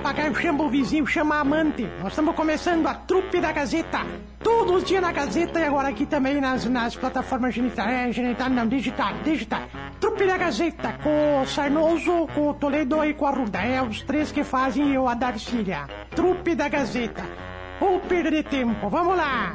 papagaio chama o vizinho, chama a amante. Nós estamos começando a trupe da Gazeta. Todos os dias na Gazeta e agora aqui também nas, nas plataformas genital, é, genital, não, digital, digital. Trupe da Gazeta, com o Sarnoso, com o Toledo e com a Ruda. É os três que fazem eu a Darcília. Trupe da Gazeta. Ou perder tempo, vamos lá!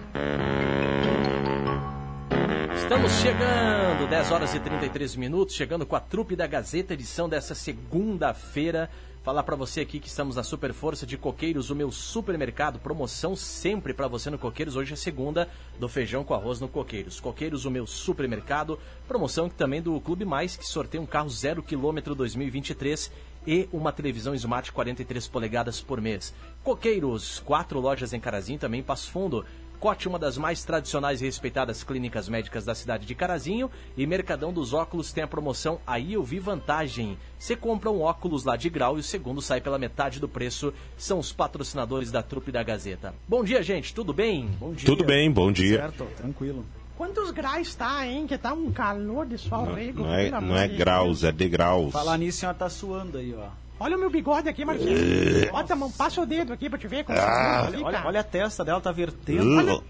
Estamos chegando, 10 horas e 33 minutos, chegando com a trupe da Gazeta, edição dessa segunda-feira. Falar para você aqui que estamos na Super Força de Coqueiros, o meu supermercado, promoção sempre para você no Coqueiros. Hoje é segunda do feijão com arroz no Coqueiros. Coqueiros, o meu supermercado, promoção também do Clube Mais, que sorteia um carro zero quilômetro 2023 e uma televisão Smart 43 polegadas por mês. Coqueiros, quatro lojas em Carazinho, também Passo Fundo. Cote, uma das mais tradicionais e respeitadas clínicas médicas da cidade de Carazinho. E Mercadão dos Óculos tem a promoção Aí Eu Vi Vantagem. Você compra um óculos lá de grau e o segundo sai pela metade do preço. São os patrocinadores da trupe da Gazeta. Bom dia, gente. Tudo bem? Bom dia. Tudo bem, bom dia. Certo, tranquilo. Quantos graus está, hein? Que tá um calor de sol Não, rego. não é, não é de graus, é degraus. Falar nisso, a senhora tá suando aí, ó. Olha o meu bigode aqui, Marcelo. Bota a mão, passa o dedo aqui pra te ver como Ah. fica. Olha, olha a testa dela, tá vertendo. Uh,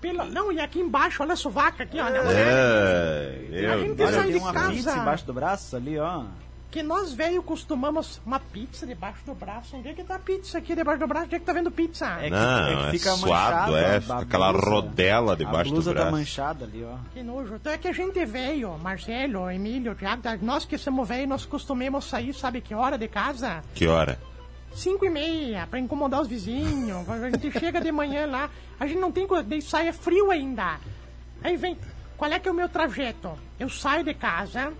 Pela- Não, e aqui embaixo, olha a sovaca aqui, olha. é, A eu, gente Olha, sai tem de uma casa. pizza embaixo do braço ali, ó. Que nós, velho, costumamos uma pizza debaixo do braço. Onde é que tá a pizza aqui debaixo do braço? Onde é que tá vendo pizza? É que- não, é, fica suado, manchado, é, a fica aquela blusa. rodela A debaixo do blusa tá braço. manchada ali, ó. Que nojo. Então é que a gente é velho, Marcelo, Emílio, Thiago, nós que somos velhos, nós costumamos sair, sabe que hora de casa? Que hora? Cinco e meia, pra incomodar os vizinhos. A gente chega de manhã lá, a gente não tem coisa, daí sai é frio ainda. Aí vem, qual é que é o meu trajeto? Eu saio de casa,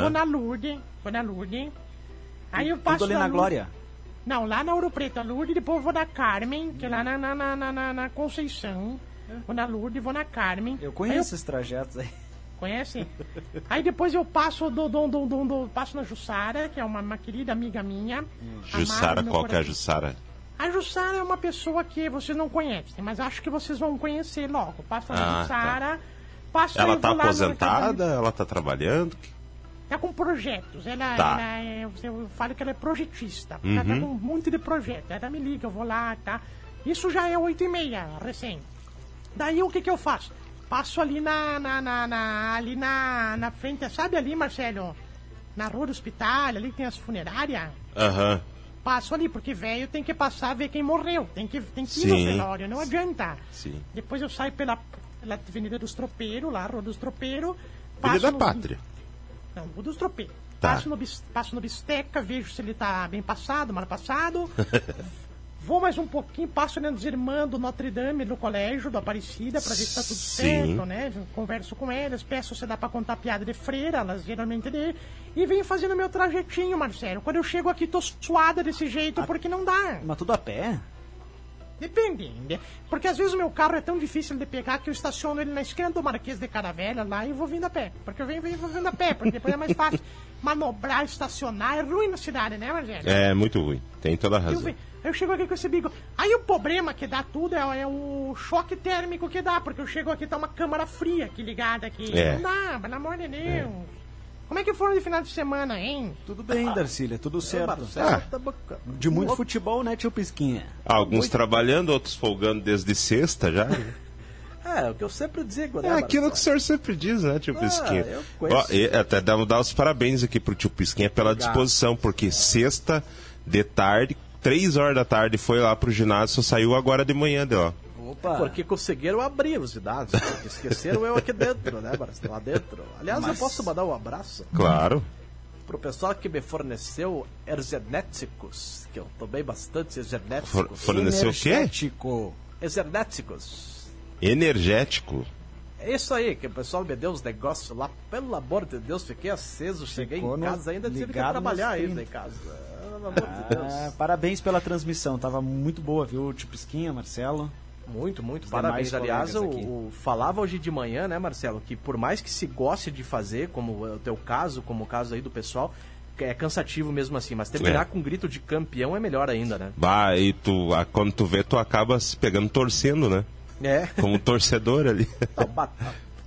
vou na Lourdes, vou na Lourdes, aí eu passo Tudo ali na Lourdes- Glória. Não, lá na Ouro Preto, a Lourdes, depois eu vou na Carmen, que é lá na, na, na, na, na- na Conceição. Vou na Lourdes, vou na Carmen. Eu conheço esses trajetos aí. Conhece? Aí depois eu passo do, do, do, do, do- passo na Jussara, que é uma, uma querida amiga minha. amada Jussara, qual que é a coração. Jussara? A Jussara é uma pessoa que vocês não conhecem, mas acho que vocês vão conhecer logo. Passa na Ah, Jussara, passo Ela eu tá lá no aposentada? Ela tá trabalhando? Tá com projetos. Ela, Tá. ela é, eu falo que ela é projetista. Ela tá com um monte de projeto. Ela me liga, eu vou lá, tá? Isso já é oito e meia, recém. Daí o que que eu faço? Passo ali na, na, na, na- ali na, na frente, sabe ali, Marcelo? Na rua do hospital, ali tem as funerárias. Aham. Passo ali, porque velho tem que passar ver quem morreu. Tem que, tem que ir no velório, não adianta. Sim. Depois eu saio pela, pela Avenida dos Tropeiros, lá, Rua dos Tropeiros. Passo da pátria. Não, o dos tropeiros. Tá. Passo, no, passo no bisteca, vejo se ele tá bem passado, mal passado. Vou mais um pouquinho, passo olhando os irmãos do Notre Dame no colégio, do Aparecida, pra ver se tá tudo Sim. certo, né? Converso com elas, peço se dá pra contar piada de freira, elas geralmente de... E venho fazendo meu trajetinho, Marcelo. Quando eu chego aqui, tô suada desse jeito, porque não dá. Mas tudo a pé? Depende. né? Porque às vezes o meu carro é tão difícil de pegar que eu estaciono ele na esquina do Marquês de Caravela lá e vou vindo a pé. Porque eu venho, venho, vou vindo a pé, porque depois é mais fácil manobrar, estacionar. É ruim na cidade, né, Marcelo? É muito ruim. Tem toda a Eu, razão. venho- eu chego aqui com esse bico. Aí o problema que dá tudo é, é o choque térmico que dá, porque eu chego aqui tá uma câmara fria aqui ligada aqui. É. Não dá, pelo amor de Deus. Como é que foram de final de semana, hein? Tudo bem, Darcília, tudo certo. Ah. De muito futebol, né, tio Pisquinha? Alguns trabalhando, outros folgando desde sexta já. É, o que eu sempre digo, né? É aquilo que o senhor sempre diz, né, tio Ah, Pisquinha? eu conheço. Ó, e até dá, dar os parabéns aqui pro tio Pisquinha pela Obrigado. disposição, porque sexta de tarde, três horas da tarde, foi lá pro ginásio, só saiu agora de manhã, deu, ó. Opa! Porque conseguiram abrir os dados. porque Esqueceram eu aqui dentro, né, Marcelo? Lá dentro. Aliás, eu Mas- posso mandar um abraço Claro. pro pessoal que me forneceu exernéticos, que eu tomei bastante For- exernéticos. forneceu o quê? Energético. Exernéticos. Energético. É isso aí, que o pessoal me deu uns negócios lá, pelo amor de Deus, fiquei aceso, cheguei Ficou em casa, ainda tive que trabalhar ainda em casa. Pelo amor de Deus. Ah, parabéns pela transmissão, tava muito boa, viu, tio Pisquinha, Marcelo? Muito, muito. Os Parabéns. Aliás, o, o- falava hoje de manhã, né, Marcelo, que por mais que se goste de fazer, como é o teu caso, como o caso aí do pessoal, é cansativo mesmo assim, mas terminar É. com um grito de campeão é melhor ainda, né? Bah, e tu, ah, quando tu vê, tu acaba se pegando torcendo, né? É. Como torcedor ali. Não,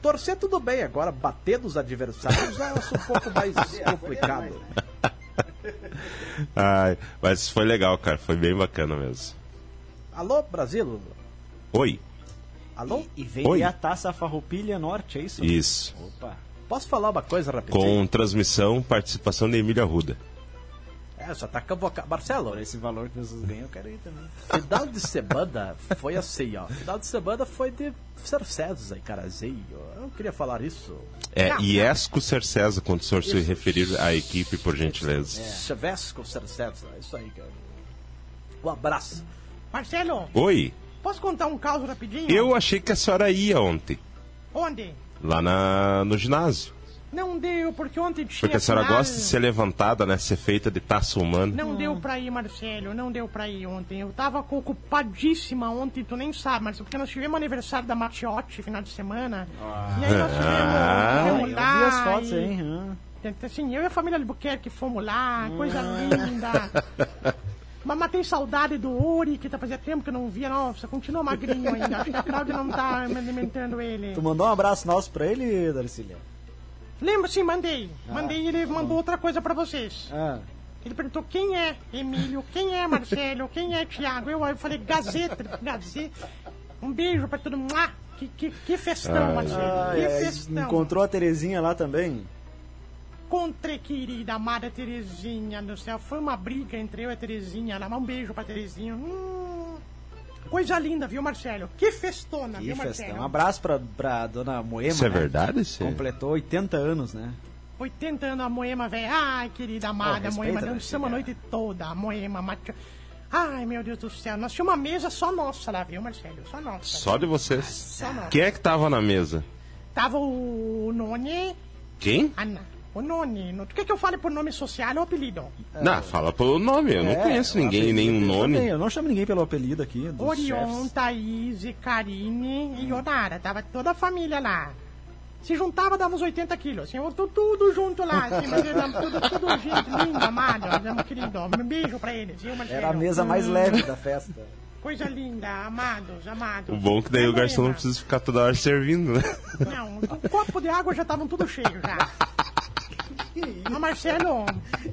torcer tudo bem, agora bater dos adversários já é um pouco mais complicado. Ai, mas foi legal, cara. Foi bem bacana mesmo. Alô, Brasil? Oi. Alô? E veio Oi. aí a taça Farroupilha Norte, é isso? Isso. Opa. Posso falar uma coisa rapidinho? Com transmissão, participação de Emília Ruda. É, só tá convocado. Marcelo, esse valor que vocês ganham, eu quero ir também. final de semana foi assim, ó. Final de semana foi de Cercedos aí, carazinho. Eu não queria falar isso. É Não. Iesco Cercesa, quando o senhor se referir à equipe, por gentileza. Chevesco Cercedos, é isso aí, cara. Um abraço. Marcelo, Oi. Posso contar um caso rapidinho? Eu achei que a senhora ia ontem, Onde? lá na, no ginásio. Não deu, porque ontem tinha. Porque a senhora final. gosta de ser levantada, né? Ser feita de taça humana. Não deu pra ir, Marcelo, não deu pra ir ontem. Eu tava ocupadíssima ontem, tu nem sabe, Marcelo, porque nós tivemos aniversário da Matiotti final de semana. E aí nós tivemos, Ah. tivemos Eu vi lá. as fotos e- aí, hein? Assim, eu e a família Albuquerque fomos lá, coisa Ah. linda. Mas matei saudade do Uri, que tá fazia tempo que eu não via. Nossa, continua magrinho ainda. Acho que a Cláudia não tá me alimentando ele. Tu mandou um abraço nosso pra ele, Darcília? Lembra, sim, mandei. Mandei e ele mandou outra coisa pra vocês. Ah, Ele perguntou quem é Emílio, quem é Marcelo, quem é Tiago. Eu, eu falei Gazeta, Gazeta. Um beijo pra todo mundo. Ah, Que, que, que festão, Marcelo. ah, que festão. encontrou a Terezinha lá também? Encontrei, querida, amada Terezinha do céu. Foi uma briga entre eu e a Terezinha lá. mas Um beijo pra Terezinha. Hum, coisa linda, viu, Marcelo? Que festona, Que viu, festão. Um Marcelo? abraço pra, pra dona Moema, Isso é né? verdade? Isso é- Completou 80 anos, né? 80 anos a Moema, velho. Ai, querida, amada, Oh, respeita, Moema. né, Dançamos a noite toda. A Moema, Matio... Ai, meu Deus do céu. Nós tínhamos uma mesa só nossa lá, viu, Marcelo? Só nossa. Só de vocês. Só nossa. Quem é que tava na mesa? Tava o Noni... Quem? Ana. O Noni. Tu quer que eu fale por nome social ou apelido? Não, fala pelo nome. Eu não É, conheço ninguém, apelido nenhum eu nome. também, Eu não chamo ninguém pelo apelido aqui. Dos Orion, chefes. Thaís, Karine e Onara. Tava toda a família lá. Se juntava, dava uns 80 quilos. Assim, eu tô tudo junto lá. Assim, mas era tudo, tudo gente linda, amada, meu querido. Um beijo pra eles, viu, Marcelo? Era a mesa mais Hum, leve da festa. Coisa linda, amados, amados. O bom é que daí o garçom não precisa ficar toda hora servindo, né? Não, o copo de água já estavam tudo cheio já. Mas Marcelo,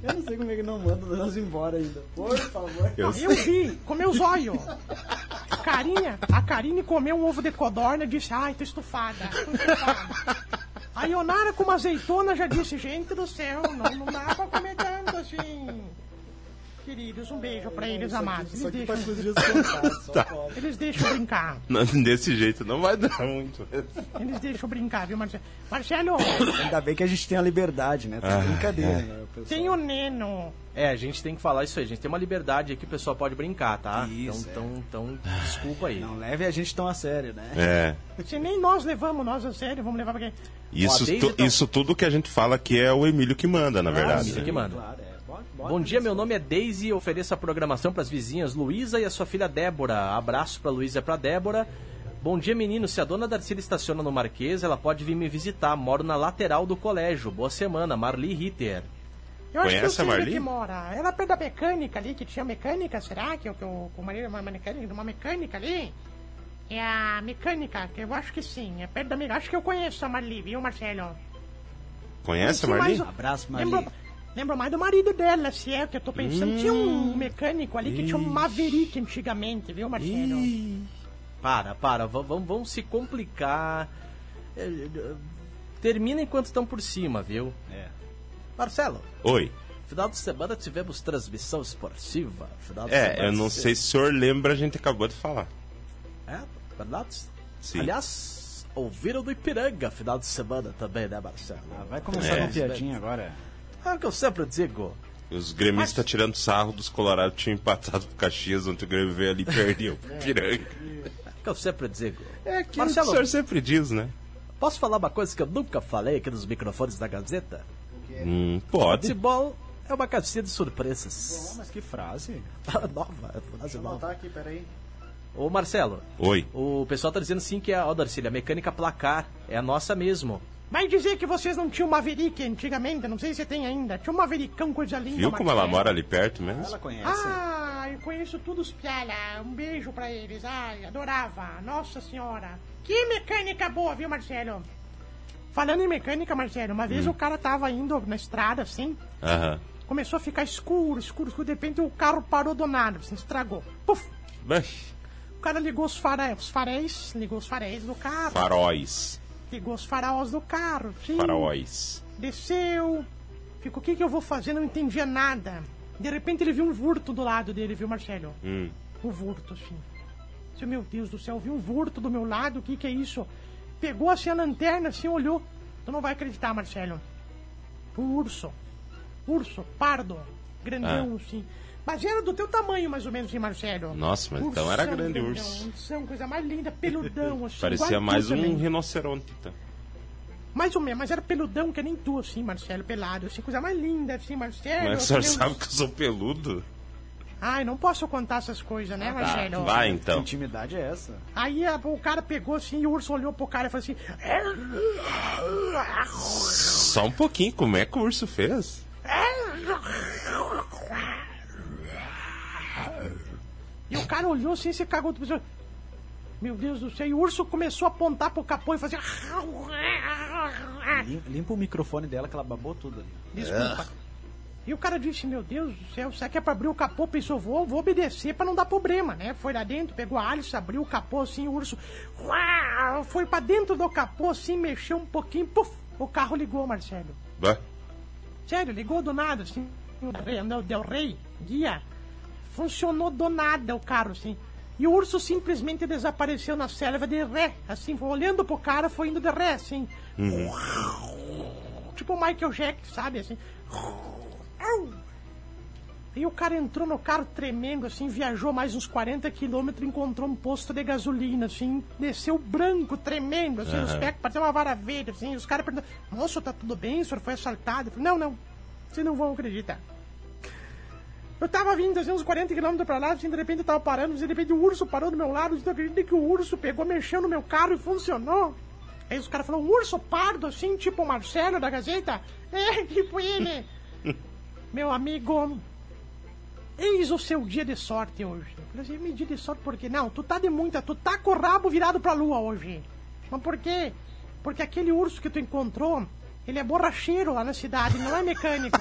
Eu não sei como é que não manda nós embora ainda. Por favor. Eu eu vi, com meus olhos. A Carinha, a Karine comeu um ovo de codorna e disse, ai, tô estufada, tô estufada. A Ionara com uma azeitona já disse, gente do céu, não, não dá pra comer tanto assim. Queridos, um beijo pra eles, amados. Isso Eles aqui tá deixam, pode. eles deixam brincar. Não, Desse jeito não vai dar muito. Eles deixam brincar, viu, Marcelo? Marcelo, Ainda bem que a gente tem a liberdade, né? Tá Ah, brincadeira, é. né? pessoal. tem o Neno. É, a gente tem que falar isso aí. A gente tem uma liberdade aqui, o pessoal pode brincar, tá? Isso, então, então, então, desculpa aí. Não leve a gente tão a sério, né? É. Se nem nós levamos, nós a sério, vamos levar pra quem? Isso, Ó, tu- tá- isso tudo que a gente fala aqui é o Emílio que manda, na verdade. Emílio que manda. Claro, é. Bom dia, meu nome é Daisy. Ofereço a programação para as vizinhas Luísa e a sua filha Débora. Abraço para Luísa e para Débora. Bom dia, menino. Se a dona Darcília estaciona no Marquês, ela pode vir me visitar. Moro na lateral do colégio. Boa semana, Marli Ritter. Eu acho que eu Conhece a Marli? que mora. Ela é perto da mecânica ali, que tinha mecânica, será? Que, que com o marido uma mecânica, uma mecânica ali? É a mecânica, que eu acho que sim. É perto da mecânica. Acho que eu conheço a Marli, viu, Marcelo? Conhece a Marli? mais- Abraço, Marli. Lembro, lembro mais do marido dela, se é que eu tô pensando. Tinha um mecânico ali que tinha um Maverick antigamente, viu, Marcelo? Para, para. v- Vamos, vamos se complicar. É, é, Termina enquanto estão por cima, viu? É. Marcelo, Oi. final de semana tivemos transmissão esportiva. Final de É, semana eu não se- sei se o senhor lembra, a gente acabou de falar. É, verdade? Sim. Aliás, ouviram do Ipiranga final de semana também, né, Marcelo? Ah, vai começar É. com piadinha agora. É o que eu sempre digo. Os gremistas Mas- tirando sarro dos colorados tinham empatado pro Caxias, ontem o Grêmio veio ali e perdeu. Piranga. É o que eu sempre digo. É que Marcelo, o senhor sempre diz, né? posso falar uma coisa que eu nunca falei aqui nos microfones da Gazeta? Hum, pode. Futebol é uma caixinha de surpresas. mas que frase. nova, é frase nova. aqui, peraí. Ô Marcelo, Oi. o pessoal tá dizendo sim que é, ó Darcília, a mecânica placar é a nossa mesmo. Vai dizer que vocês não tinham Maverick antigamente, não sei se tem ainda. Tinha um Mavericão, coisa linda. Viu como ela mora ali perto mesmo? Ela conhece. Ah, eu conheço todos os piala. Um beijo pra eles. Ai, adorava. Nossa senhora. Que mecânica boa, viu, Marcelo? Falando em mecânica, Marcelo, uma Hum. vez o cara tava indo na estrada, assim, Aham. Começou a ficar escuro, escuro, escuro. De repente o carro parou do nada, assim, estragou. Puf! Vixe, O cara ligou os faréis, os faréis, ligou os faréis do carro, Faróis. Ligou os faróis do carro, sim. Faróis. Desceu. Ficou, o que, que eu vou fazer? Não entendia nada. De repente ele viu um vurto do lado dele, viu, Marcelo? Hum. Um vurto, assim. Disse, meu Deus do céu, viu um vurto do meu lado, o que, que é isso? Pegou assim a lanterna, assim, olhou. Tu não vai acreditar, Marcelo. Um urso. Urso, pardo, grandão, assim. Mas era do teu tamanho, mais ou menos, assim, Marcelo. Nossa, mas então era Ursão grande grandão, urso. Ursão, coisa mais linda, peludão, assim. Parecia mais um também. rinoceronte. Então. Mais ou menos, mas era peludão que nem tu, assim, Marcelo, pelado, assim, coisa mais linda, assim, Marcelo. Mas o senhor sabe que eu sou peludo? Ai, não posso contar essas coisas, né, Marcelo? Ah, Vai Que então. intimidade é essa? Aí a- o cara pegou assim e o urso olhou pro cara e falou assim. Só um pouquinho, como é que o urso fez? E o cara olhou assim e se cagou. Pensou, Meu Deus do céu, e o urso começou a apontar pro capô e fazer. Lim- Limpa o microfone dela que ela babou tudo ali. Desculpa. E o cara disse, meu Deus do céu, será que é pra abrir o capô? Pensou, vou, vou obedecer pra não dar problema, né? Foi lá dentro, pegou a Alice, abriu o capô assim, o urso uau, foi pra dentro do capô assim, mexeu um pouquinho, puf, o carro ligou, Marcelo. Bah. Sério, ligou do nada, assim, o rei, não, Del Rey, guia. Funcionou do nada o carro, assim. E o urso simplesmente desapareceu na selva de ré, assim, olhando pro cara, foi indo de ré, assim. Tipo o Michael Jackson, sabe, assim. E o cara entrou no carro tremendo, assim, viajou mais uns 40 quilômetros, encontrou um posto de gasolina, assim, desceu branco, tremendo, assim, os pés, parecia uma vara verde, assim, os caras perguntaram, moço, tá tudo bem? O senhor foi assaltado? Eu falei, não, não, vocês não vão acreditar. Eu tava vindo, assim, uns 40 quilômetros pra lá, assim, de repente eu tava parando, de repente o urso parou do meu lado, você acredita que o urso pegou, mexeu no meu carro e funcionou? Aí os caras falaram, um urso pardo, assim, tipo o Marcelo da Gazeta? É, tipo ele. meu amigo, eis o seu dia de sorte hoje. Eu falei assim, meu dia de sorte por quê? Não, tu tá de muita, tu tá com o rabo virado pra lua hoje. Mas por quê? Porque aquele urso que tu encontrou, ele é borracheiro lá na cidade, não é mecânico.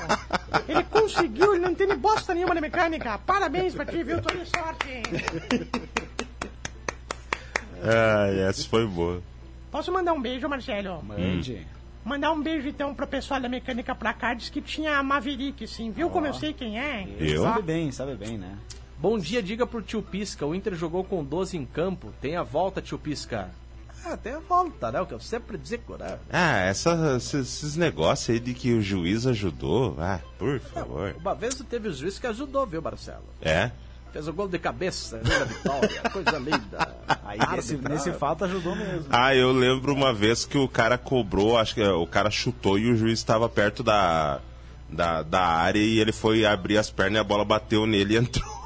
Ele conseguiu, ele não tem bosta nenhuma de mecânica. Parabéns pra ti, viu? Tô de sorte. Ah, essa foi boa. Posso mandar um beijo, Marcelo? Mande. Mandar um beijo então pro pessoal da mecânica pra cá, diz que tinha a Maverick, sim. Viu como eu sei quem é? Eu? Sabe bem, sabe bem, né? Bom dia, diga pro tio Pisca. O Inter jogou com 12 em campo. Tem a volta, tio Pisca. Ah, tem a volta, né? O que eu sempre digo, né? Ah, essa, esses, negócios aí de que o juiz ajudou. Ah, por favor. Uma vez teve o juiz que ajudou, viu, Marcelo? É? Fez o gol de cabeça, gol da vitória, coisa linda. Aí nesse, Árbitra. nesse fato ajudou mesmo. Ah, eu lembro uma vez que o cara cobrou, acho que o cara chutou e o juiz estava perto da, da, da área e ele foi abrir as pernas e a bola bateu nele e entrou.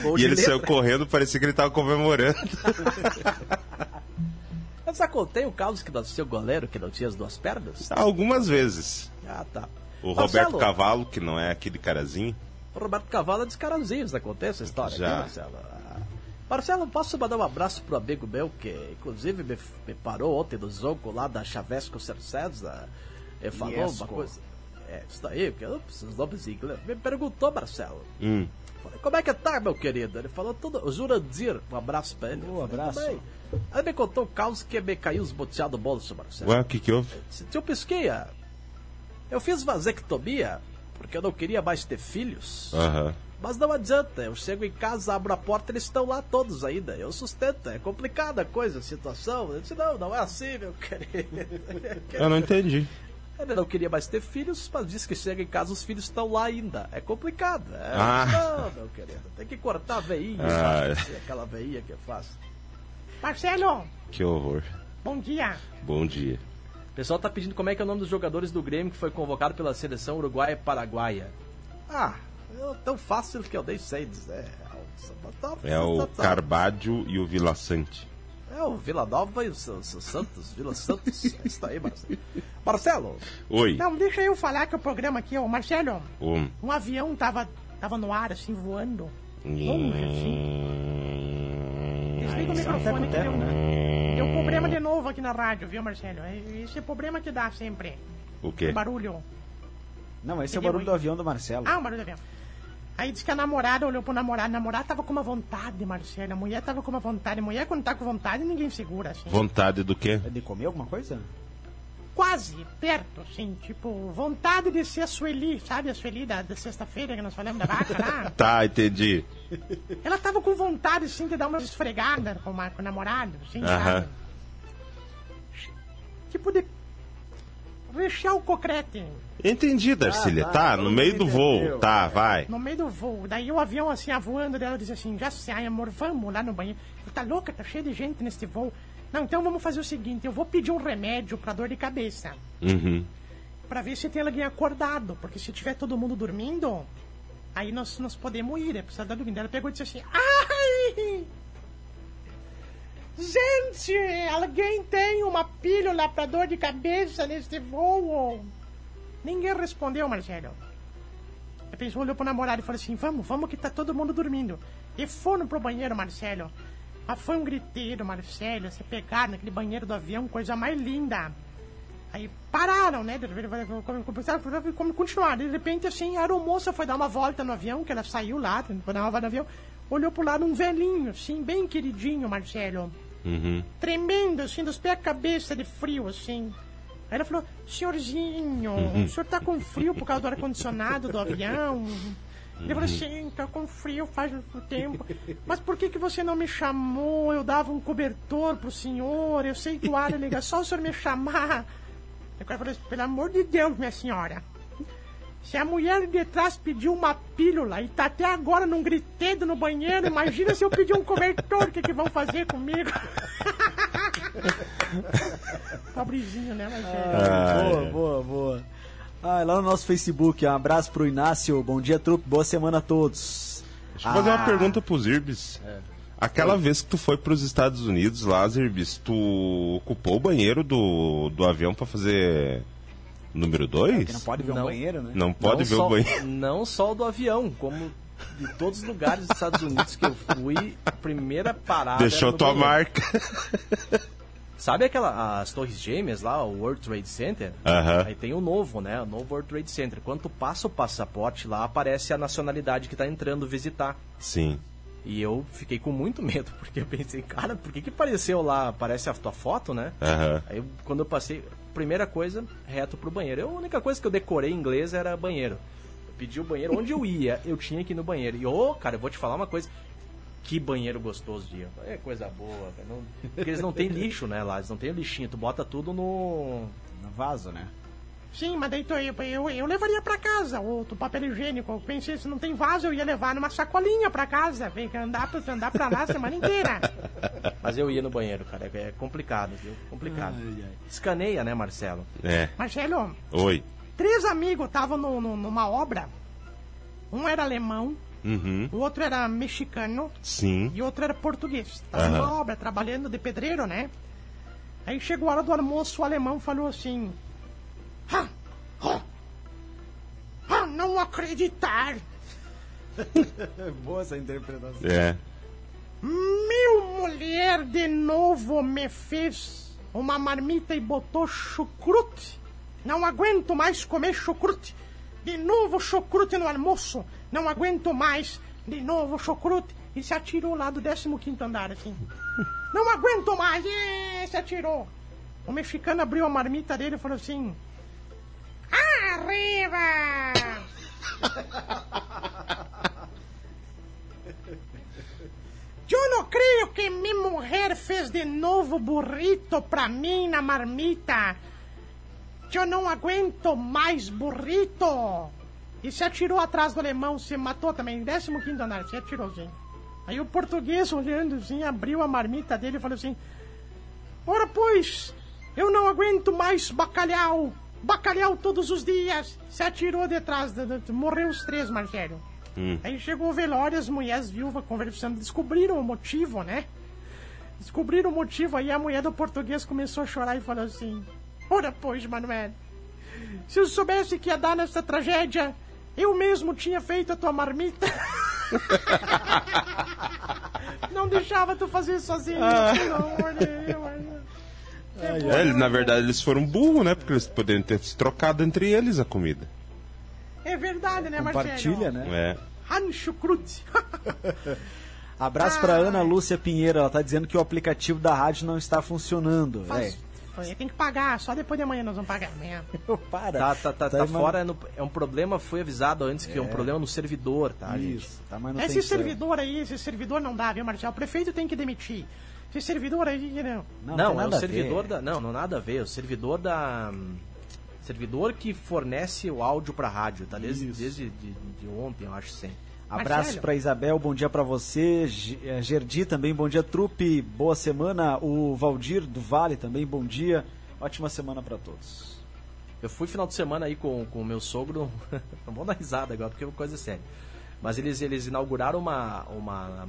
Gol e ele saiu letra. correndo, parecia que ele estava comemorando. Já contei o caso que do seu goleiro que não tinha as duas pernas? Algumas vezes. Ah, tá. O Marcelo, Roberto Cavalo, que não é aquele carazinho. O Roberto Cavalo é dos carazinhos, né? Contei essa história Já. aqui, Marcelo. Ah. Marcelo, posso mandar um abraço pro amigo meu que, inclusive, me, me parou ontem no jogo lá da Chavesco Cercesa. Ele falou Iesco. uma coisa. É, isso daí, porque eu de nomes em inglês. Me perguntou, Marcelo. Hum. Falei, como é que tá, meu querido? Ele falou tudo. O Jurandir, um abraço pra ele. Um falei, abraço. "Tudo bem." Aí me contou um caos que me caiu os boteados do bolso, Marcelo. Ué, o que que houve? Se Tio Pisquinha, eu fiz vasectomia porque eu não queria mais ter filhos. Aham. Mas não adianta, eu chego em casa, abro a porta, eles estão lá todos ainda. Eu sustento, é complicada a coisa, a situação. Eu disse, não, não é assim, meu querido. Eu não entendi. Ele não queria mais ter filhos, mas disse que chega em casa, os filhos estão lá ainda. É complicado. É, Ah. Não, meu querido, tem que cortar a veinha, Ah. assim, aquela veinha que eu faço. Marcelo, Que horror. bom dia. Bom dia. O pessoal tá pedindo como é que é o nome dos jogadores do Grêmio que foi convocado pela seleção uruguaia e paraguaia. Ah, é tão fácil que eu nem sei dizer. É o Carbádio e o Vila Sante. É o Vila Nova e o Sa- Sa- Santos, Vila Santos. É isso aí, Marcelo. Marcelo, Oi. Não, deixa eu falar que o programa aqui, ó, Marcelo, Um. um avião tava, tava no ar, assim, voando. Longe, assim. Desliga o microfone que deu, deu problema de novo aqui na rádio, viu, Marcelo? É- Esse é o problema que dá sempre. O quê? Barulho. Não, esse é o barulho do avião do Marcelo. Ah, o barulho do avião. Aí disse que a namorada olhou pro namorado, o namorado tava com uma vontade, Marcelo. A mulher tava com uma vontade. A mulher, quando tá com vontade, ninguém segura, assim. Vontade do quê? É de comer alguma coisa? Quase, perto, assim. Tipo, vontade de ser a Sueli, sabe? A Sueli da, da sexta-feira que nós falamos da vaca lá. Tá, entendi. Ela tava com vontade, assim, de dar uma esfregada com, o namorado, assim, Aham. sabe? Tipo de rechear o cocrete Entendi, Darcília. Ah, tá, tá, no meio do voo. entendeu. Tá, vai. no meio do voo. Daí o avião, assim, avoando dela, diz assim, já sai, amor, vamos lá no banheiro. Tá louca? Tá cheio de gente nesse voo. Não, então vamos fazer o seguinte, eu vou pedir um remédio pra dor de cabeça. Uhum. Pra ver se tem alguém acordado. Porque se tiver todo mundo dormindo, aí nós, nós podemos ir. É precisa dar dormindo. Ela pegou e disse assim: Ai! Gente, alguém tem uma pílula pra dor de cabeça neste voo? Ninguém respondeu, Marcelo. A pessoa olhou pro namorado e falou assim: Vamos, vamos que tá todo mundo dormindo. E foram pro banheiro, Marcelo. Mas foi um griteiro, Marcelo. Se pegaram naquele banheiro do avião, coisa mais linda. Aí pararam, né? Como continuar. De repente, assim, a aeromoça foi dar uma volta no avião, que ela saiu lá, foi dar uma volta no avião, olhou pro lado um velhinho, assim, bem queridinho, Marcelo. Uhum. Tremendo, assim, dos pés à cabeça de frio, assim. Aí ela falou, senhorzinho, o senhor tá com frio por causa do ar-condicionado do avião? Ele falou assim, tá com frio faz um tempo. Mas por que, que você não me chamou? Eu dava um cobertor pro senhor, eu sei que o ar é legal, só o senhor me chamar. Cara falou assim, pelo amor de Deus, minha senhora. Se a mulher de trás pediu uma pílula e tá até agora num gritedo no banheiro, imagina se eu pedir um cobertor, o que, que vão fazer comigo? Pobrezinho, né, Marcelo? Ah, boa, é. boa, boa. Ah, lá no nosso Facebook, um abraço pro Inácio. Bom dia, trupe. Boa semana a todos. Deixa eu fazer uma Ah, pergunta pro Zirbis. Aquela vez que tu foi pros Estados Unidos lá, Zirbis, tu ocupou o banheiro do, do avião pra fazer número 2? Que não pode ver um Não. banheiro, né? Não pode não ver só, o banheiro. Não só o do avião, como de todos os lugares dos Estados Unidos que eu fui, a primeira parada. Deixou era no tua banheiro. marca. Sabe aquela, as torres gêmeas lá, o World Trade Center? Aham. Aí tem o novo, né? O novo World Trade Center. Quando tu passa o passaporte lá, aparece a nacionalidade que tá entrando visitar. Sim. E eu fiquei com muito medo, porque eu pensei, cara, por que que apareceu lá? Aparece a tua foto, né? Aham. Aí quando eu passei, primeira coisa, reto pro banheiro. Eu, a única coisa que eu decorei em inglês era banheiro. Eu pedi o banheiro, onde eu ia, eu tinha que ir no banheiro. E, ô, cara, eu vou te falar uma coisa. Que banheiro gostoso de É coisa boa. Não- porque eles não têm lixo, né, lá. Eles não têm lixinho. Tu bota tudo no... No vaso, né? Sim, mas daí tu- eu, eu, eu levaria pra casa o, o papel higiênico. Eu pensei, se não tem vaso, eu ia levar numa sacolinha pra casa. Vem que andar, pra- andar pra lá a semana inteira. Mas eu ia no banheiro, cara. É é complicado, viu? Complicado. Escaneia, né, Marcelo? É. Marcelo, Oi. três amigos estavam no, no- numa obra. Um era alemão, Uhum. o outro era mexicano Sim. e o outro era português. Estavam Aham. numa obra, trabalhando de pedreiro, né? Aí chegou a hora do almoço, o alemão falou assim... Ah, ah, ah, não acreditar! Boa essa interpretação. É. Meu mulher de novo me fez uma marmita e botou chucrute. Não aguento mais comer chucrute. De novo chucrute no almoço. Não aguento mais. De novo chucrute. E se atirou lá do 15 andar, assim. Não aguento mais. E se atirou. O mexicano abriu a marmita dele e falou assim... Arriba! Eu não creio que minha mulher fez de novo burrito pra mim na marmita. Eu não aguento mais burrito. E se atirou atrás do alemão, se matou também, 15 andar, se atirou, sim. Aí o português, olhando assim, abriu a marmita dele e falou assim: Ora, pois, eu não aguento mais bacalhau. Bacalhau todos os dias. Se atirou detrás, de, de- morreu os três, Marcelo. Hum. Aí chegou o velório, as mulheres viúvas conversando, descobriram o motivo, né? Descobriram o motivo, aí a mulher do português começou a chorar e falou assim: Ora, pois, Manuel, se eu soubesse que ia dar nessa tragédia, eu mesmo tinha feito a tua marmita. Não deixava tu fazer sozinho, pelo amor de Deus. É, ele- na verdade, eles foram burros, né? Porque eles poderiam ter se trocado entre eles a comida. É verdade, né, Marcelo? Compartilha, né? É. Rancho Cruz. Abraço pra Ana Lúcia Pinheiro, ela tá dizendo que o aplicativo da rádio não está funcionando. Faz- Foi, Tem que pagar, só depois de amanhã nós vamos pagar. É. Para. Tá, tá, tá, tá Tá fora, no- é um problema, foi avisado antes que é um problema no servidor, tá, gente? Isso, tá manutenção. Esse servidor aí, esse servidor não dá, viu, Marcelo? O prefeito tem que demitir. Esse servidor aí, não. Não, Não, tem é nada o a servidor ver. da. Não, não nada a ver. O servidor da. Servidor que fornece o áudio pra rádio, tá? Desde, Isso. desde de, de ontem, eu acho sim. Abraço pra Isabel, bom dia pra você. Eh, Gerdi também, bom dia, trupe. Boa semana. O Valdir do Vale também, bom dia. Ótima semana pra todos. Eu fui final de semana aí com o meu sogro. não vou dar risada agora, porque é uma coisa séria. Mas eles, eles inauguraram uma, uma.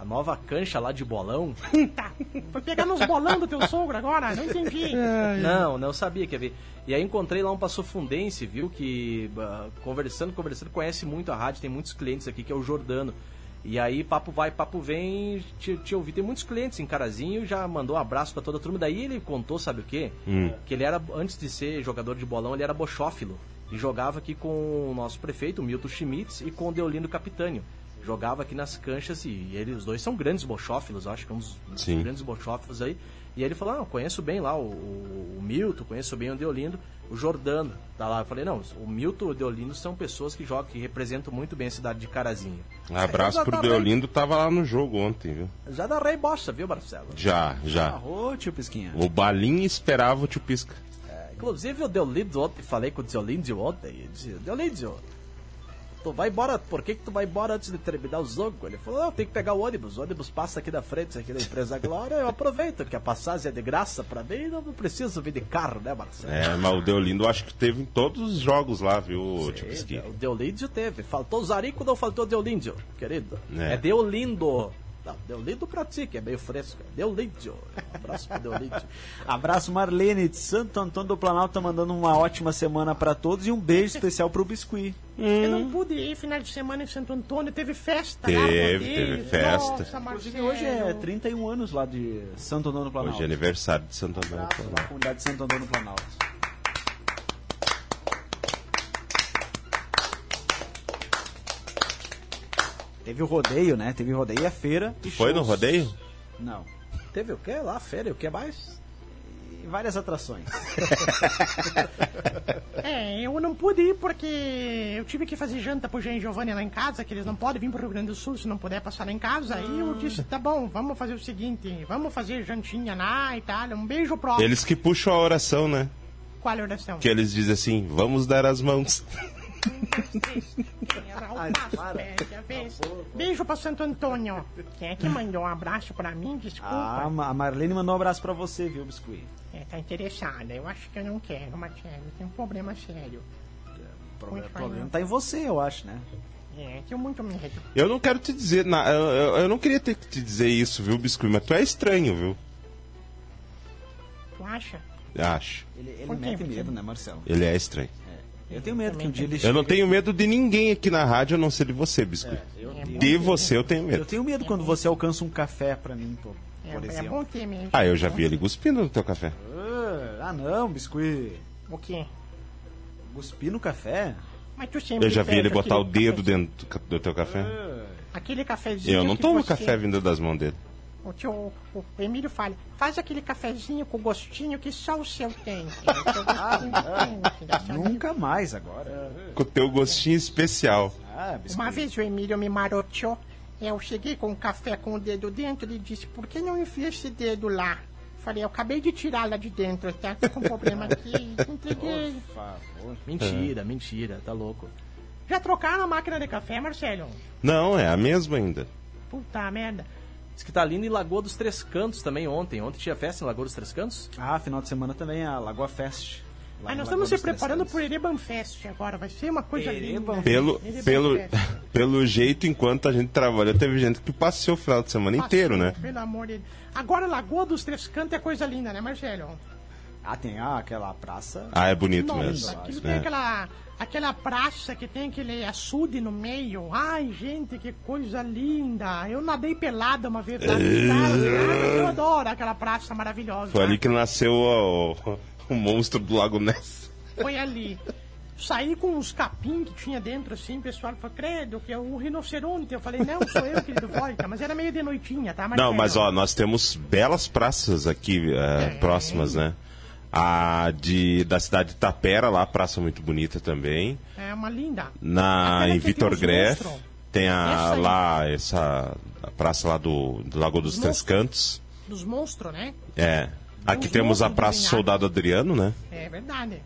A nova cancha lá de bolão. Tá. Foi pegar nos bolão do teu sogro agora? Não entendi. Não, não sabia que ia ver. E aí encontrei lá um passofundense, viu? Que ah, conversando, conversando, conhece muito a rádio, tem muitos clientes aqui, que é o Jordano. E aí, papo vai, papo vem, te, te ouvi. Tem muitos clientes em Carazinho, já mandou um abraço pra toda a turma. Daí ele contou, sabe o quê? Que ele era, antes de ser jogador de bolão, ele era bochófilo. E jogava aqui com o nosso prefeito, o Milton Schmitz, e com o Deolindo Capitânio. Jogava aqui nas canchas e ele, os dois são grandes bochófilos, acho que é um dos, dos grandes bochófilos aí. E ele falou, não, conheço bem lá o, o, o Milton, conheço bem o Deolindo, o Jordano, tá lá. Eu falei, não, o Milton e o Deolindo são pessoas que jogam, que representam muito bem a cidade de Carazinho. Abraço pro Deolindo, tava lá no jogo ontem, viu? Já da Rei Bosta, viu, Marcelo? Já, já. Ô, tio Pisquinha. O Balim esperava o tio Pisca. Inclusive o Deolindo ontem, falei com o Deolindo ontem, e disse, Deolindo, tu vai embora, por que que tu vai embora antes de terminar o jogo? Ele falou, não, tem que pegar o ônibus, o ônibus passa aqui da frente, aqui da empresa Glória, eu aproveito que a passagem é de graça pra mim, não preciso vir de carro, né, Marcelo? É, mas o Deolindo acho que teve em todos os jogos lá, viu, Pisquinha? O Deolíndio teve. Faltou o Zarico, não faltou o Deolíndio, querido. É. É, Deolindo. Não, Deolindo pra ti, que é meio fresco. É Deolíndio. Um abraço pro Deolíndio. Abraço Marlene de Santo Antônio do Planalto, tá mandando uma ótima semana pra todos e um beijo especial pro Biscuit. Eu não pude ir final de semana em Santo Antônio, teve festa lá, Teve, teve festa. Nossa, Marcelo. Hoje é 31 anos lá de Santo Antônio do Planalto. Hoje é aniversário de Santo Antônio. Abraço lá, comunidade de Santo Antônio do Planalto. Teve o rodeio, né? Teve o rodeio e a feira. e Foi no shows. rodeio? Não. Teve o que lá? Féria? O que mais? E várias atrações. É, eu não pude ir porque eu tive que fazer janta pro Jean e Giovanni lá em casa, que eles não podem vir pro Rio Grande do Sul se não puder passar lá em casa. Aí eu disse, tá bom, vamos fazer o seguinte, vamos fazer jantinha lá e tal. Um beijo pro... Eles que puxam a oração, né? Qual a oração? Que eles dizem assim, vamos dar as mãos. Ai, para. Beijo pra Santo Antônio. Quem é que mandou um abraço pra mim? Desculpa. Ah, a Marlene mandou um abraço pra você, viu, Biscuit? É, tá interessada. Eu acho que eu não quero, Marcelo. Tem um problema sério. O problema, Muito o problema tá em você, eu acho, né? É, tenho muito medo. Eu não quero te dizer, na, eu, eu- eu não queria ter que te dizer isso, viu, Biscuit? Mas tu é estranho, viu? Tu acha? Acho. Ele, ele mete medo, né, Marcelo? Ele é estranho. Eu tenho medo que um dia ele Eu não tenho medo de ninguém aqui na rádio, a não ser de você, Biscuit. De você eu tenho Eu medo. tenho medo quando você alcança um café pra mim, por, É, por é exemplo. bom ter mesmo. Ah, eu já vi ele cuspindo no teu café. Ah, ah, não, Biscuit. O quê? Cuspir no café? Mas tu sempre Eu já vi ele botar o dedo dentro do teu café. Aquele cafezinho. Eu não tomo você- café vindo das mãos dele. O, tio, o, o Emílio fala, faz aquele cafezinho com gostinho que só o seu tem. É, o seu tem, sabe? Nunca mais agora. Com o teu gostinho especial. Ah. Uma vez o Emílio me maroteou. Eu cheguei com um café com o dedo dentro. Ele disse, por que não enfia esse dedo lá? Falei, eu acabei de tirar lá de dentro, tá? Tô com um problema aqui. Entreguei. Por favor. Mentira, mentira, tá louco. Já trocaram a máquina de café, Marcelo? Não, é a mesma ainda. Puta merda. Diz que tá lindo em Lagoa dos Três Cantos também ontem. Ontem tinha festa em Lagoa dos Três Cantos? Ah, final de semana também a Lagoa Fest. No nós estamos se preparando Cantos. pro Ereban Fest agora. Vai ser uma coisa Ereban linda. Pelo, Ereban pelo, Fest. pelo jeito, enquanto a gente trabalhou, teve gente que passeou o final de semana inteiro, né? Pelo amor de Deus. Agora, Lagoa dos Três Cantos é coisa linda, né, Marcelo? Ah, tem ah, aquela praça. Ah, é bonito Nossa, mesmo. aquilo tem É. aquela, aquela praça que tem aquele açude no meio. Ai, gente, que coisa linda. Eu nadei pelada uma vez lá. Cara, eu adoro aquela praça maravilhosa. Foi ali que nasceu o, o monstro do Lago Ness. Foi ali. saí com uns capim que tinha dentro, assim, o pessoal falou, credo, que é um rinoceronte. Eu falei, não, sou eu, querido Volta, mas era meio de noitinha, tá? Não, mas ó, nós temos belas praças aqui eh, próximas, né? A de, da cidade de Tapera, lá, praça muito bonita também. É uma linda. Na, Aquela em Vitor Greff, tem a, Essa aí. lá, essa a praça lá do, do Lago dos Os Três. Cantos. Dos monstros, né? É. Aqui temos a Praça. Soldado Adriano, né? É verdade.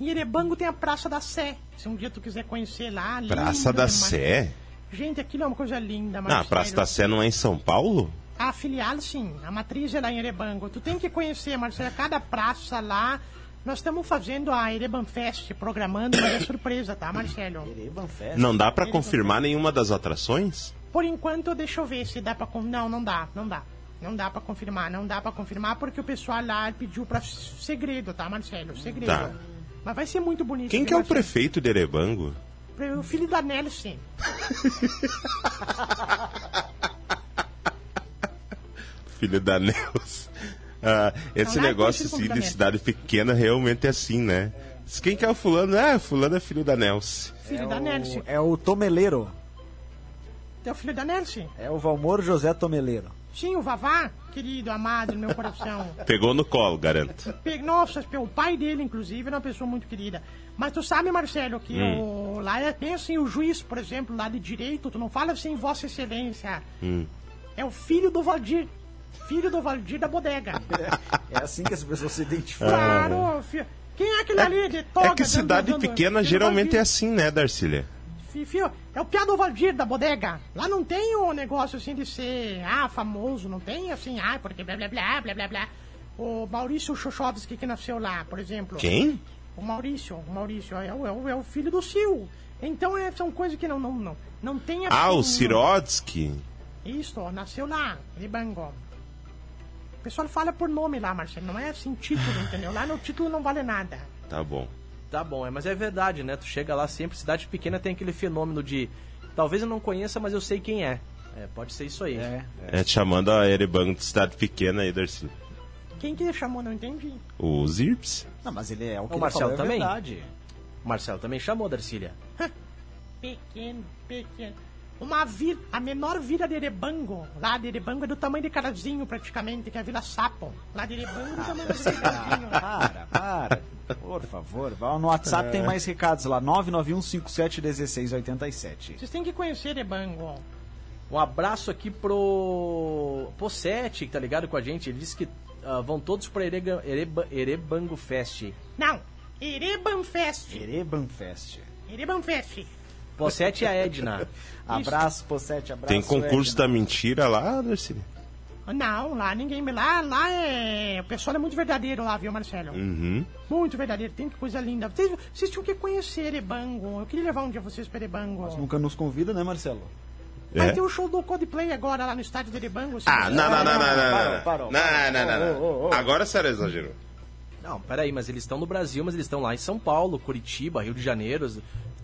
Em Erebango tem a Praça da Sé. Se um dia tu quiser conhecer lá, Praça linda da. Sé? Gente, aquilo é uma coisa linda, Não, a Praça da Sé não é em São Paulo? A filial, sim. A matriz é lá em Erebango. Tu tem que conhecer, Marcelo, cada praça lá. Nós estamos fazendo a Ereban Fest, programando, mas é surpresa, tá, Marcelo? Ereban Fest. Não dá pra confirmar nenhuma das atrações? Por enquanto, deixa eu ver se dá pra... con- Não, não dá, não dá. Não dá pra confirmar, não dá pra confirmar porque o pessoal lá pediu pra segredo, tá, Marcelo? Segredo. Tá. Mas vai ser muito bonito. Quem que é o prefeito de Erebango? O filho da Nelson. Filho da Nelson. Ah, esse é negócio assim, de cidade pequena realmente é assim, né? Quem que é o fulano? Ah, fulano é filho da Nelson. Filho É da Nelson. o, é o Tomeleiro. É o filho da Nelson. É o Valmor José Tomeleiro. Sim, o Vavá, querido, amado no meu coração. Pegou no colo, garanto. Nossa, o pai dele, inclusive, era uma pessoa muito querida. Mas tu sabe, Marcelo, que Hum. o, lá é bem assim, o juiz, por exemplo, lá de direito, tu não fala assim, Vossa Excelência. Hum. É o filho do Valdir. Filho do Valdir da bodega. É assim que as pessoas se identificam. Claro, fi- quem é aquele ali de toga? É que cidade dando- pequena filho geralmente é assim, né, Darcília? Fi- Fio, é o piado Valdir da bodega. Lá não tem o negócio assim de ser, ah, famoso, não tem assim, ah, porque blá blá blá blá blá blá. O Maurício Chochovski que nasceu lá, por exemplo. Quem? O Maurício, o Maurício é o, é o, é o filho do Sil. Então é, são coisas que não, não, não, não tem Ah, o assim, Sirodsky. Isso, nasceu lá, em Bango. O pessoal fala por nome lá, Marcelo, não é assim título, entendeu? Lá no título não vale nada. Tá bom. Tá bom, é, mas é verdade, né? Tu chega lá sempre, cidade pequena tem aquele fenômeno de. Talvez eu não conheça, mas eu sei quem é. É, pode ser isso aí. É, é. É te chamando a Erebango de cidade pequena aí, Darcília. Quem que chamou, não entendi. O Zirps. Não, mas ele é o que O ele Marcelo falou, é também? verdade. O Marcelo também chamou, Darcília. Pequeno, pequeno. Uma vila, a menor vila de Erebango. Lá de Erebango é do tamanho de Carazinho, praticamente, que é a Vila Sapo. Lá de Erebango é do tamanho de Carazinho. Para, para. Por favor, vá no WhatsApp, tem mais recados lá. 991571687. Vocês têm que conhecer Erebango. Um abraço aqui pro Possete, que tá ligado com a gente. Ele disse que ah, vão todos pra Erega- Ereba- Erebango Fest. Não, Ereban Fest. Ereban Fest. Ereban Fest. Possete e a Edna. Abraço, Possete, abraço. Tem concurso da Edna. mentira lá, Darcília? Não, lá ninguém me. Lá, lá é. O pessoal é muito verdadeiro lá, viu, Marcelo? Uhum. Muito verdadeiro, tem que coisa linda. Vocês, vocês tinham que conhecer Erebango. Eu queria levar um dia vocês para Erebango. Nunca nos convida, né, Marcelo? Vai É. ter o show do Coldplay agora lá no estádio de Erebango. Ah, vocês- não, não, não, não, não, Parou, não. parou, Não, parou. não, não. Agora sério exagerou. Não, peraí, mas eles estão no Brasil, mas eles estão lá em São Paulo, Curitiba, Rio de Janeiro.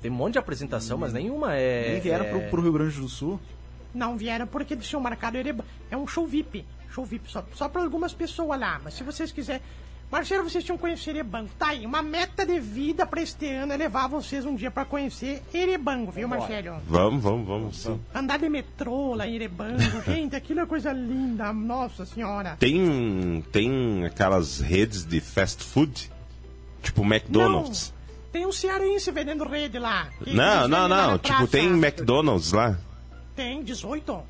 Tem um monte de apresentação, mas nenhuma é. Nem vieram é... pro, pro Rio Grande do Sul. Não vieram porque eles tinham marcado Erebango. É um show VIP. Show VIP só, só para algumas pessoas lá. Mas se vocês quiserem. Marcelo, vocês tinham que conhecer Erebango. Tá aí, uma meta de vida para este ano é levar vocês um dia para conhecer Erebango, viu, Marcelo? Vamos, vamos, vamos. sim. Andar de metrô lá em Erebango. Gente, aquilo é coisa linda. Nossa senhora. Tem, tem aquelas redes de fast food? Tipo McDonald's? Não, tem um cearense vendendo rede lá. Não, não, não. na Tipo, tem McDonald's lá? Tem 18.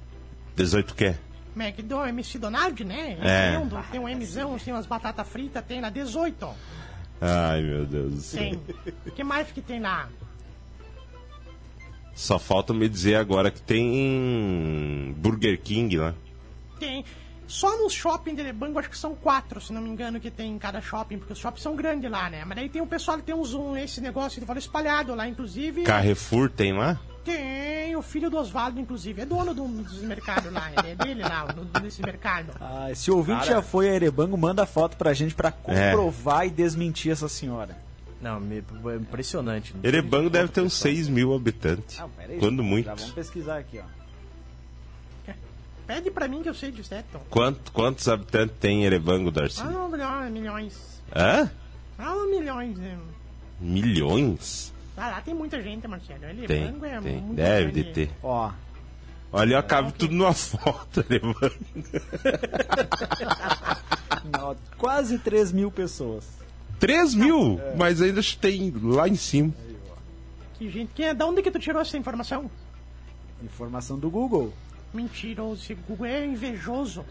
18 quê? McDonald's, MC Donald, né? É. Tem um, tem um Mzão, tem umas batatas fritas, tem lá 18. Ai, meu Deus do céu. Tem. O que mais que tem lá? Só falta me dizer agora que tem Burger King lá. Tem. Só no shopping de Lebango, acho que são quatro, se não me engano, que tem em cada shopping, porque os shoppings são grandes lá, né? Mas daí tem o pessoal que tem uns, um, esse negócio que fala espalhado lá, inclusive. Carrefour tem lá? Tem o filho do Oswaldo, inclusive, é dono de um dos mercados lá, é dele lá, do- desse mercado. Ah, se o ouvinte já foi a Erebango, manda foto pra gente pra É. comprovar e desmentir essa senhora. Não, me- é impressionante. Erebango deve ter uns 6 mil habitantes. Ah, peraí, Quando já muito. vamos pesquisar aqui, ó. Pede pra mim que eu sei de certo. Quanto, quantos habitantes tem Erebango, Darcy? Ah, não, milhões, milhões. Hã? Ah, milhões. né? Milhões? Ah, lá tem muita gente, Marcelo. Ele Tem, banco é tem. muito Deve de grande. ter. Ó, Olha, cabe tudo numa foto, não, quase 3 mil pessoas. 3 mil? Mas ainda tem lá em cima. Que gente. Que, da onde que tu tirou essa informação? Informação do Google. Mentiroso. Esse Google é invejoso.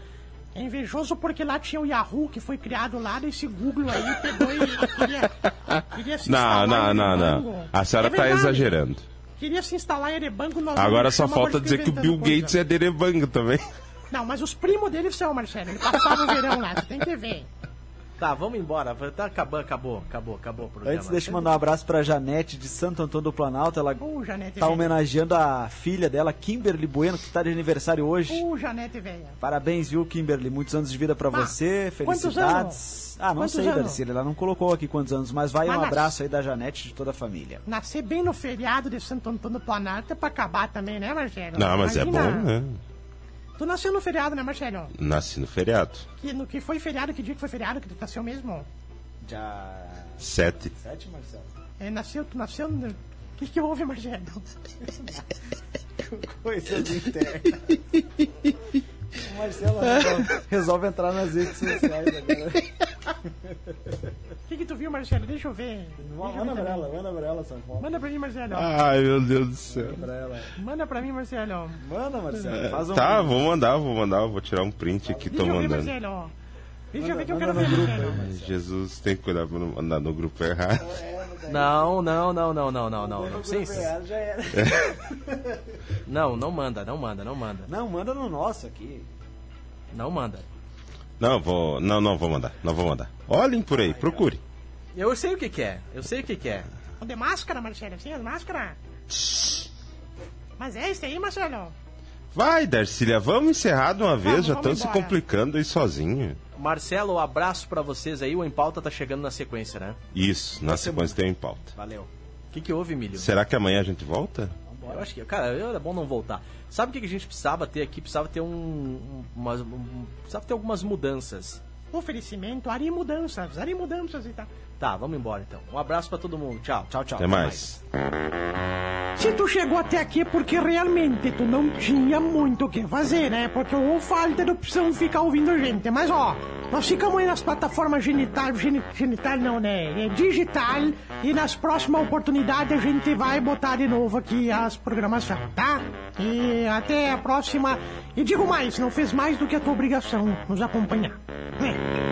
É invejoso porque lá tinha o Yahoo que foi criado lá, desse Google aí pegou e queria, queria se Não, instalar não, não, Erebango. não. A senhora É tá verdade. exagerando. Queria se instalar em Erebango. Nós Agora só falta dizer que o Bill inventando Gates coisa. é derevango também. Não, mas os primos dele são, Marcelo. Ele passava o verão lá, você tem que ver. Tá, vamos embora. Tá, acabou, acabou, acabou, acabou o programa. Antes, deixa eu mandar um abraço pra Janete de Santo Antônio do Planalto. Ela Ô, Janete tá velha. homenageando a filha dela, Kimberly Bueno, que tá de aniversário hoje. Ô, Janete velha. Parabéns, viu, Kimberly? Muitos anos de vida pra Ah, você. Felicidades. Ah, não Quantos sei? Darcy. Ela não colocou aqui quantos anos, mas vai Mas um abraço aí da Janete e de toda a família. Nascer bem no feriado de Santo Antônio do Planalto é pra acabar também, né, Marcelo? Não, mas é Imagina. bom, né? Tu nasceu no feriado, né, Marcelo? Nasci no feriado. Que, no que foi feriado, que dia que foi feriado que tu nasceu mesmo? Já. Sete. Sete, Marcelo? É, nasceu, tu nasceu. no- O que, que houve, Marcelo? Coisas internas. O Marcelo resolve, resolve entrar nas redes sociais agora. O que, que tu viu, Marcelo? Deixa eu ver. Deixa eu ver Manda pra ela, manda pra ela, São Paulo. Manda pra mim, Marcelo. Ai, meu Deus do céu. Pra ela. Manda pra mim, Marcelo. Manda, Marcelo. Faz um. Tá, vou mandar, vou mandar, vou tirar um print aqui, tô Deixa eu ver, mandando. Marcelo. Deixa eu ver que eu manda quero ver, Marcelo. Jesus, tem que cuidar pra não mandar no grupo errado. Não, não, não, não, não, não, não. não. Sim, sim. Já era. Não, não manda, não manda, não manda. Não, manda no nosso aqui. Não manda. Não, vou. Não, não vou mandar. Não vou mandar. Olhem por aí, procure. Eu sei o que que é, eu sei o que que é. O de máscara, Marcelo. Sim, as máscaras. Mas é esse aí, Marcelo. Vai, Darcília, vamos encerrar de uma vez, Vamos, já estão se complicando aí sozinho. Marcelo, um abraço pra vocês aí. O Em Pauta tá chegando na sequência, né? Isso, na sequência tem um em pauta. Valeu. O que que houve, Milho? Será que amanhã a gente volta? Eu acho que, cara, é bom não voltar. Sabe o que a gente precisava ter aqui? Precisava ter um, um, umas, um- precisava ter algumas mudanças. Oferecimento, Ari Mudanças. Ari Mudanças e tal. Vamos embora então. Um abraço pra todo mundo. Tchau. Tchau, tchau. Até mais. Se tu chegou até aqui é porque realmente tu não tinha muito o que fazer, né? Porque ou falta de opção ficar ouvindo a gente. Mas ó, nós ficamos aí nas plataformas genital, geni- genital não, né? É digital. E nas próximas oportunidades a gente vai botar de novo aqui as programações, tá? E até a próxima. E digo mais, não fez mais do que a tua obrigação nos acompanhar. É.